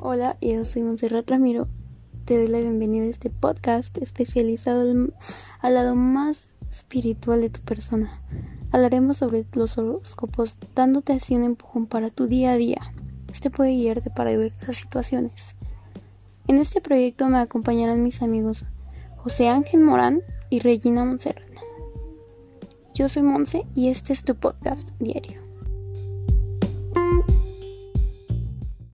Hola, yo soy Monserrat Ramiro. Te doy la bienvenida a este podcast especializado al, lado más espiritual de tu persona. Hablaremos sobre los horóscopos, dándote así un empujón para tu día a día. Este puede guiarte para diversas situaciones. En este proyecto me acompañarán mis amigos José Ángel Morán y Regina Monserrat. Yo soy Monse y este es tu podcast diario.